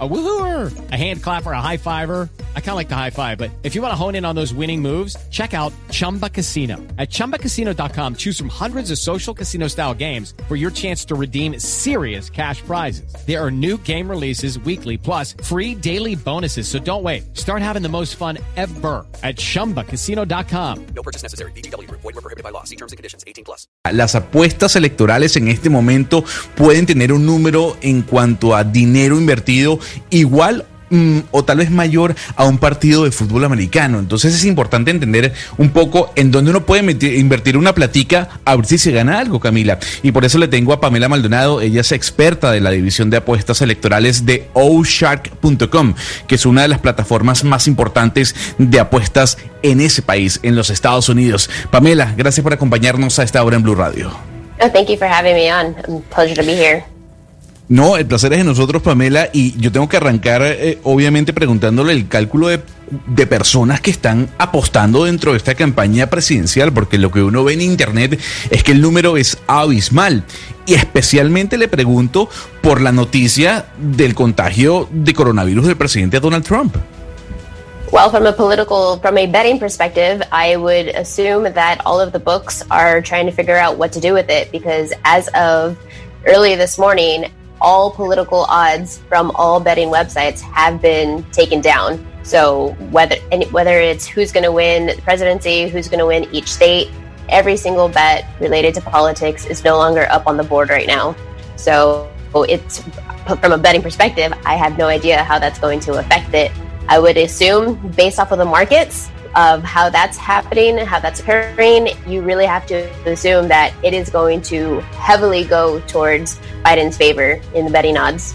A woohooer, a hand clapper, a high fiver. I kind of like the high five, but if you want to hone in on those winning moves, check out Chumba Casino. At ChumbaCasino.com, choose from hundreds of social casino style games for your chance to redeem serious cash prizes. There are new game releases weekly, plus free daily bonuses. So don't wait. Start having the most fun ever at ChumbaCasino.com. No purchase necessary. BGW. Void were prohibited by law. See terms and conditions. 18 plus. Las apuestas electorales en este momento pueden tener un número en cuanto a dinero invertido igual mm, o tal vez mayor a un partido de fútbol americano. Entonces es importante entender un poco en dónde uno puede invertir una platica a ver si se gana algo, Camila. Y por eso le tengo a Pamela Maldonado, ella es experta de la división de apuestas electorales de oshark.com, que es una de las plataformas más importantes de apuestas en ese país, en los Estados Unidos. Pamela, gracias por acompañarnos a esta hora en Blue Radio. Oh, thank you for having me on. pleasure to be here. No, el placer es de nosotros, Pamela, y yo tengo que arrancar, eh, obviamente, preguntándole el cálculo de, de, personas que están apostando dentro de esta campaña presidencial, porque lo que uno ve en Internet es que el número es abismal. Y especialmente le pregunto por la noticia del contagio de coronavirus del presidente Donald Trump. Well, from a political, from a betting perspective, I would assume that all of the books are trying to figure out what to do with it because as of early this morning, all political odds from all betting websites have been taken down. So whether whether it's who's going to win the presidency, who's going to win each state, every single bet related to politics is no longer up on the board right now. So it's from a betting perspective, I have no idea how that's going to affect it. I would assume based off of the markets of how that's happening, and how that's occurring, you really have to assume that it is going to heavily go towards Biden's favor in the betting odds.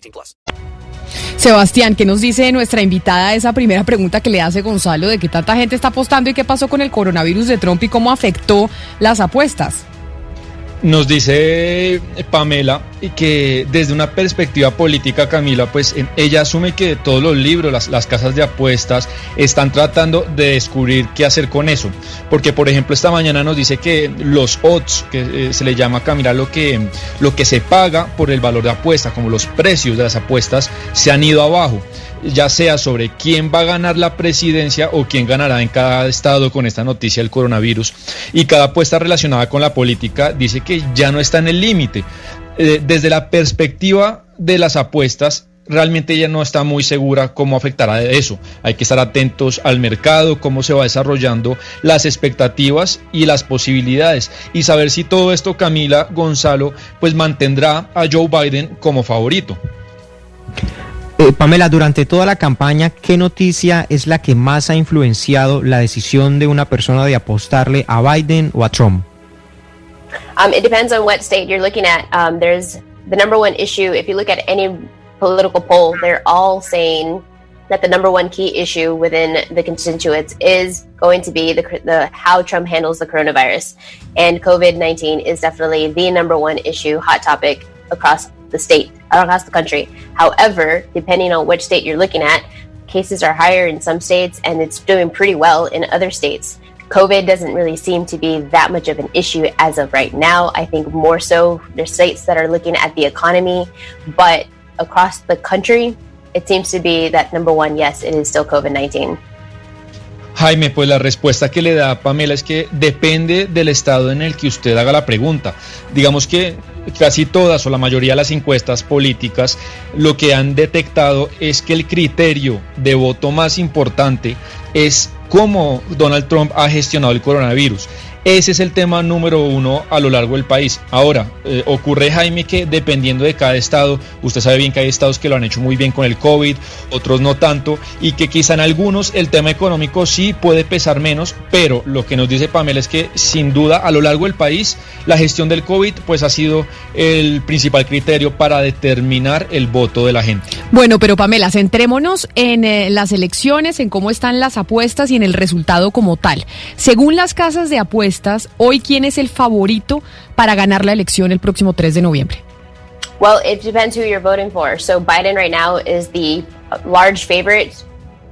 18 plus. Sebastián, ¿qué nos dice nuestra invitada esa primera pregunta que le hace Gonzalo de que tanta gente está apostando y qué pasó con el coronavirus de Trump y cómo afectó las apuestas? Nos dice Pamela que desde una perspectiva política, Camila, pues ella asume que todos los libros, las, las, casas de apuestas, están tratando de descubrir qué hacer con eso. Porque, por ejemplo, esta mañana nos dice que los odds, que eh, se le llama Camila lo que, lo que se paga por el valor de apuesta, como los precios de las apuestas, se han ido abajo ya sea sobre quién va a ganar la presidencia o quién ganará en cada estado con esta noticia del coronavirus. Y cada apuesta relacionada con la política dice que ya no está en el límite. Eh, desde la perspectiva de las apuestas, realmente ella no está muy segura cómo afectará eso. Hay que estar atentos al mercado, cómo se va desarrollando las expectativas y las posibilidades y saber si todo esto Camila Gonzalo pues mantendrá a Joe Biden como favorito. Eh, Pamela, durante toda la campaña, ¿qué noticia es la que más ha influenciado la decisión de una persona de apostarle a Biden o a Trump? Um, it depends on what state you're looking at. Um, there's the number one issue. If you look at any political poll, they're all saying that the number one key issue within the constituents is going to be the, the how Trump handles the coronavirus, and COVID nineteen is definitely the number one issue, hot topic across the state, across the country. However, depending on which state you're looking at, cases are higher in some states and it's doing pretty well in other states. COVID doesn't really seem to be that much of an issue as of right now. I think more so there's states that are looking at the economy, but across the country, it seems to be that number one, yes, it is still COVID 19. Jaime, pues la respuesta que le da Pamela es que depende del estado en el que usted haga la pregunta. Digamos que casi todas o la mayoría de las encuestas políticas lo que han detectado es que el criterio de voto más importante es cómo Donald Trump ha gestionado el coronavirus. Ese es el tema número uno a lo largo del país. Ahora, eh, ocurre Jaime que dependiendo de cada estado, usted sabe bien que hay estados que lo han hecho muy bien con el COVID, otros no tanto, y que quizá en algunos el tema económico sí puede pesar menos, pero lo que nos dice Pamela es que sin duda a lo largo del país la gestión del COVID pues ha sido el principal criterio para determinar el voto de la gente. Bueno, pero Pamela, centrémonos en eh, las elecciones, en cómo están las apuestas y en el resultado como tal. Según las casas de apuestas, hoy quién es el favorito para ganar la elección el próximo 3 de noviembre. Well, it depends who you're voting for. So Biden right now is the large favorite.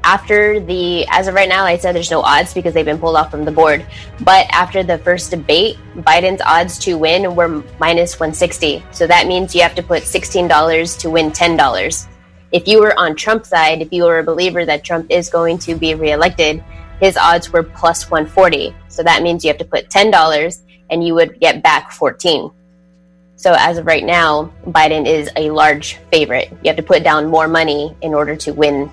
After the, as of right now, I said there's no odds because they've been pulled off from the board. But after the first debate, Biden's odds to win were minus 160. So that means you have to put $16 to win $10. If you were on Trump's side, if you were a believer that Trump is going to be reelected, his odds were plus 140. So that means you have to put $10 and you would get back 14. So as of right now, Biden is a large favorite. You have to put down more money in order to win.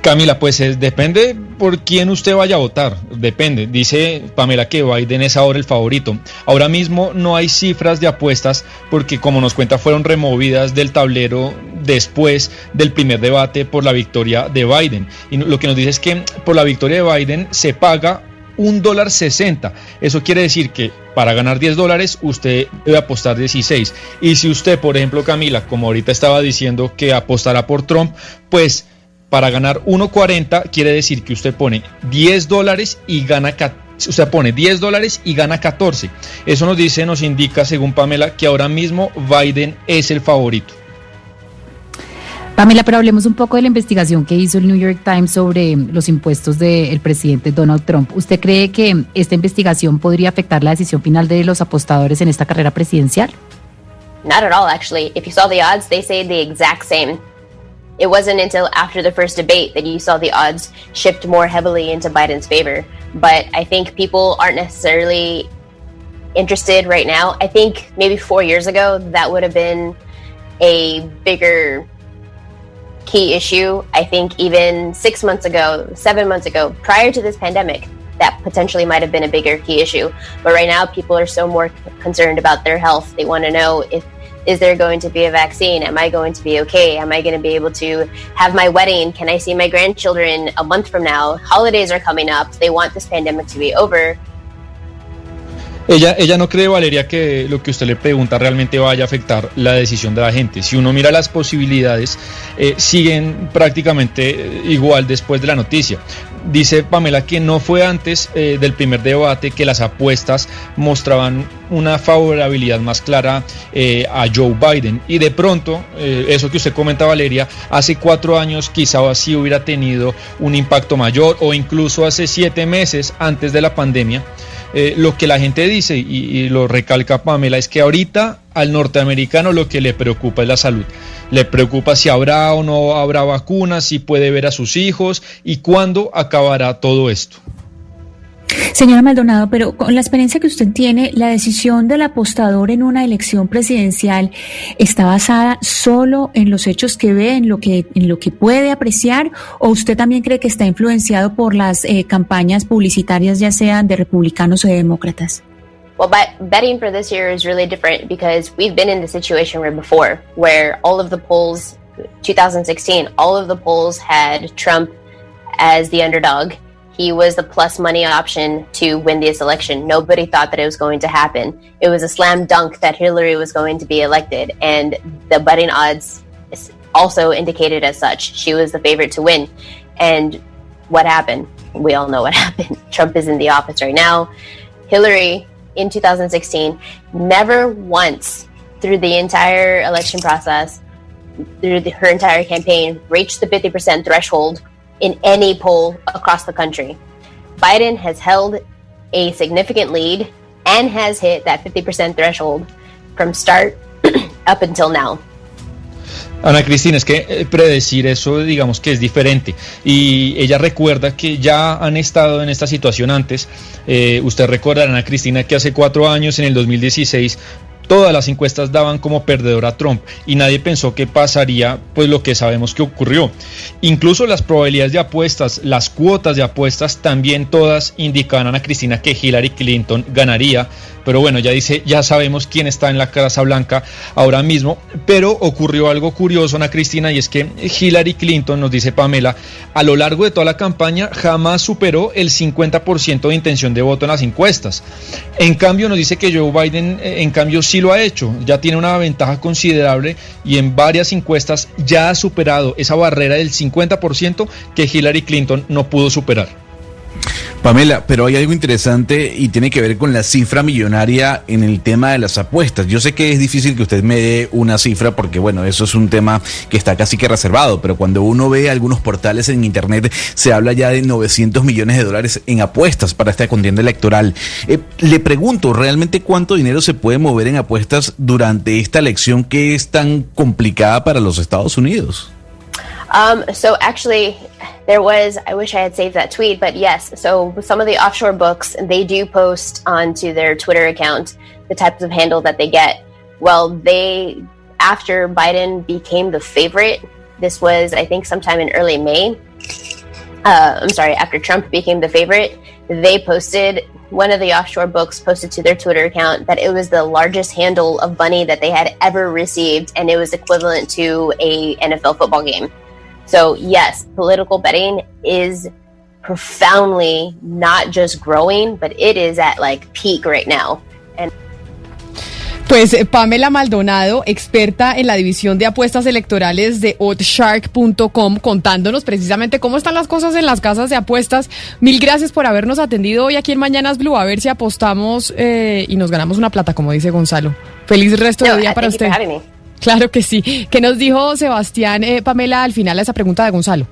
Camila, pues es, depende por quién usted vaya a votar, depende. Dice Pamela que Biden es ahora el favorito. Ahora mismo no hay cifras de apuestas porque como nos cuenta fueron removidas del tablero después del primer debate por la victoria de Biden. Y lo que nos dice es que por la victoria de Biden se paga un dólar sesenta. Eso quiere decir que para ganar 10 dólares usted debe apostar 16. Y si usted, por ejemplo, Camila, como ahorita estaba diciendo que apostará por Trump, pues para ganar 1.40 quiere decir que usted pone 10 dólares y gana Usted pone 10 dólares y gana 14. Eso nos dice, nos indica, según Pamela, que ahora mismo Biden es el favorito. Pamela, pero hablemos un poco de la investigación que hizo el New York Times sobre los impuestos del presidente Donald Trump. ¿Usted cree que esta investigación podría afectar la decisión final de los apostadores en esta carrera presidencial? Not at all, actually. If you saw the odds, they say the exact same. It wasn't until after the first debate that you saw the odds shift more heavily into Biden's favor. But I think people aren't necessarily interested right now. I think maybe four years ago, that would have been a bigger key issue. I think even six months ago, seven months ago, prior to this pandemic, that potentially might have been a bigger key issue. But right now, people are so more concerned about their health. They want to know if is there going to be a vaccine? Am I going to be okay? Am I going to be able to have my wedding? Can I see my grandchildren a month from now? Holidays are coming up. They want this pandemic to be over. Ella, ella no cree, Valeria, que lo que usted le pregunta realmente vaya a afectar la decisión de la gente. Si uno mira las posibilidades, eh, siguen prácticamente eh, igual después de la noticia. Dice Pamela que no fue antes eh, del primer debate que las apuestas mostraban una favorabilidad más clara a Joe Biden. Y de pronto, eso que usted comenta, Valeria, hace cuatro años quizá así hubiera tenido un impacto mayor o incluso hace siete meses antes de la pandemia. Eh, lo que la gente dice, y, y, lo recalca Pamela, es que ahorita al norteamericano lo que le preocupa es la salud. Le preocupa si habrá o no habrá vacunas, si puede ver a sus hijos y cuándo acabará todo esto. Señora Maldonado, pero con la experiencia que usted tiene, ¿la decisión del apostador en una elección presidencial está basada solo en los hechos que ve, en lo que, en lo que puede apreciar, o usted también cree que está influenciado por las eh, campañas publicitarias, ya sean de republicanos o de demócratas? Well, betting for this year is really different because we've been in the situation where before, where all of the polls, 2016, all of the polls had Trump as the underdog he was the plus money option to win this election. Nobody thought that it was going to happen. It was a slam dunk that Hillary was going to be elected, and the betting odds also indicated as such. She was the favorite to win. And what happened? We all know what happened. Trump is in the office right now. Hillary in 2016 never once through the entire election process, through the, her entire campaign, reached the 50% threshold in any poll across the country. Biden has held a significant lead and has hit that 50% threshold from start up until now. Ana Cristina, es que eh, predecir eso digamos que es diferente y ella recuerda que ya han estado en esta situación antes. Eh, usted recuerda, Ana Cristina, que hace cuatro años, en el 2016, todas las encuestas daban como perdedor a Trump y nadie pensó que pasaría pues lo que sabemos que ocurrió. Incluso las probabilidades de apuestas, las cuotas de apuestas también todas indicaban a Cristina que Hillary Clinton ganaría, pero bueno, ya dice, ya sabemos quién está en la Casa Blanca ahora mismo, pero ocurrió algo curioso Ana Cristina y es que Hillary Clinton, nos dice Pamela, a lo largo de toda la campaña jamás superó el 50% de intención de voto en las encuestas. En cambio nos dice que Joe Biden eh, en cambio sí lo ha hecho, ya tiene una ventaja considerable y en varias encuestas ya ha superado esa barrera del 50% que Hillary Clinton no pudo superar. Pamela, pero hay algo interesante y tiene que ver con la cifra millonaria en el tema de las apuestas. Yo sé que es difícil que usted me dé una cifra porque, bueno, eso es un tema que está casi que reservado, pero cuando uno ve algunos portales en Internet se habla ya de 900 millones de dólares en apuestas para esta contienda electoral. Eh, le pregunto, ¿realmente cuánto dinero se puede mover en apuestas durante esta elección que es tan complicada para los Estados Unidos? Um, so actually, there was. I wish I had saved that tweet, but yes. So some of the offshore books they do post onto their Twitter account the types of handle that they get. Well, they after Biden became the favorite. This was, I think, sometime in early May. Uh, I'm sorry, after Trump became the favorite, they posted one of the offshore books posted to their Twitter account that it was the largest handle of money that they had ever received, and it was equivalent to a NFL football game. So, yes, political betting is profoundly not just growing, but it is at like peak right now. And Pues eh, Pamela Maldonado, experta en la división de apuestas electorales de oddshark.com, contándonos precisamente cómo están las cosas en las casas de apuestas. Mil gracias por habernos atendido hoy aquí en Mañanas Blue. A ver si apostamos eh, y nos ganamos una plata, como dice Gonzalo. Feliz resto de día para usted. Claro que sí. ¿Qué nos dijo Sebastián eh, Pamela al final a esa pregunta de Gonzalo?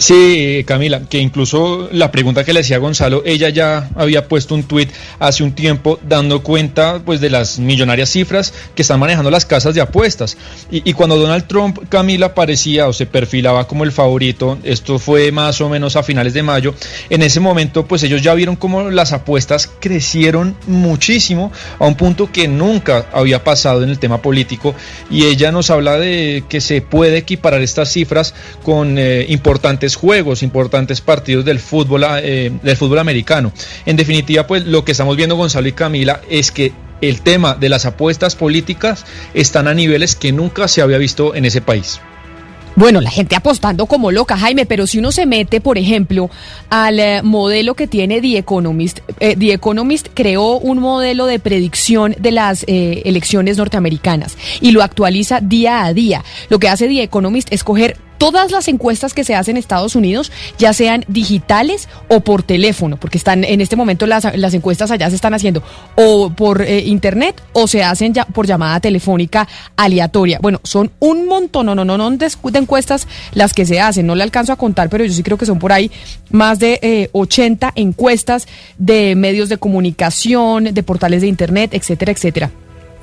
Sí, Camila, que incluso la pregunta que le hacía Gonzalo, ella ya había puesto un tuit hace un tiempo dando cuenta pues de las millonarias cifras que están manejando las casas de apuestas. Y, cuando Donald Trump, Camila, parecía o se perfilaba como el favorito, esto fue más o menos a finales de mayo, en ese momento pues ellos ya vieron como las apuestas crecieron muchísimo a un punto que nunca había pasado en el tema político y ella nos habla de que se puede equiparar estas cifras con eh, importantes juegos, importantes partidos del fútbol, eh, del fútbol americano. En definitiva, pues lo que estamos viendo Gonzalo y Camila es que el tema de las apuestas políticas están a niveles que nunca se había visto en ese país. Bueno, la gente apostando como loca, Jaime, pero si uno se mete, por ejemplo, al eh, modelo que tiene The Economist, eh, The Economist creó un modelo de predicción de las elecciones norteamericanas y lo actualiza día a día. Lo que hace The Economist es coger todas las encuestas que se hacen en Estados Unidos, ya sean digitales o por teléfono, porque están en este momento las, encuestas allá se están haciendo o por eh, internet o se hacen ya por llamada telefónica aleatoria. Bueno, son un montón, no, no, no, no de, encuestas las que se hacen, no le alcanzo a contar, pero yo sí creo que son por ahí más de 80 eh, encuestas de medios de comunicación, de portales de internet, etcétera, etcétera.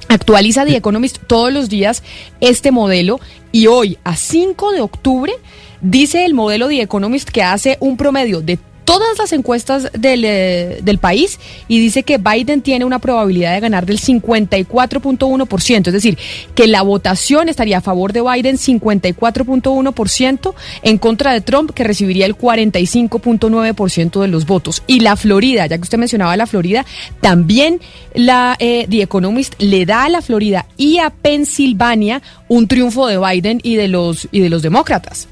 Actualiza The Economist todos los días este modelo y hoy, a 5 de octubre, dice el modelo The Economist que hace un promedio de todas las encuestas del, eh, del, país y dice que Biden tiene una probabilidad de ganar del 54.1%, es decir, que la votación estaría a favor de Biden 54.1%, en contra de Trump que recibiría el 45.9% de los votos. Y la Florida, ya que usted mencionaba la Florida, también la eh, The Economist le da a la Florida y a Pensilvania un triunfo de Biden y de los y de los demócratas.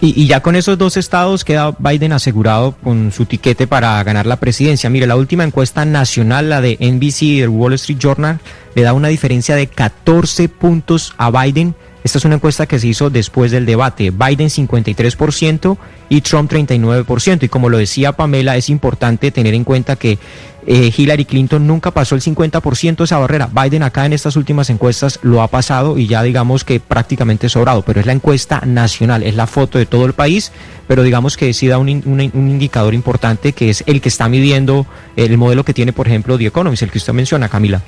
Y, ya con esos dos estados queda Biden asegurado con su tiquete para ganar la presidencia. Mire, la última encuesta nacional, la de NBC y el Wall Street Journal, le da una diferencia de 14 puntos a Biden. Esta es una encuesta que se hizo después del debate. Biden 53% y Trump 39%. Y como lo decía Pamela, es importante tener en cuenta que eh, Hillary Clinton nunca pasó el 50% esa barrera. Biden acá en estas últimas encuestas lo ha pasado y ya digamos que prácticamente sobrado, pero es la encuesta nacional, es la foto de todo el país, pero digamos que sí da un, indicador importante que es el que está midiendo el modelo que tiene, por ejemplo, The Economist, el que usted menciona, Camila.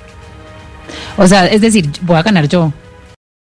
O sea, es decir, voy a ganar yo.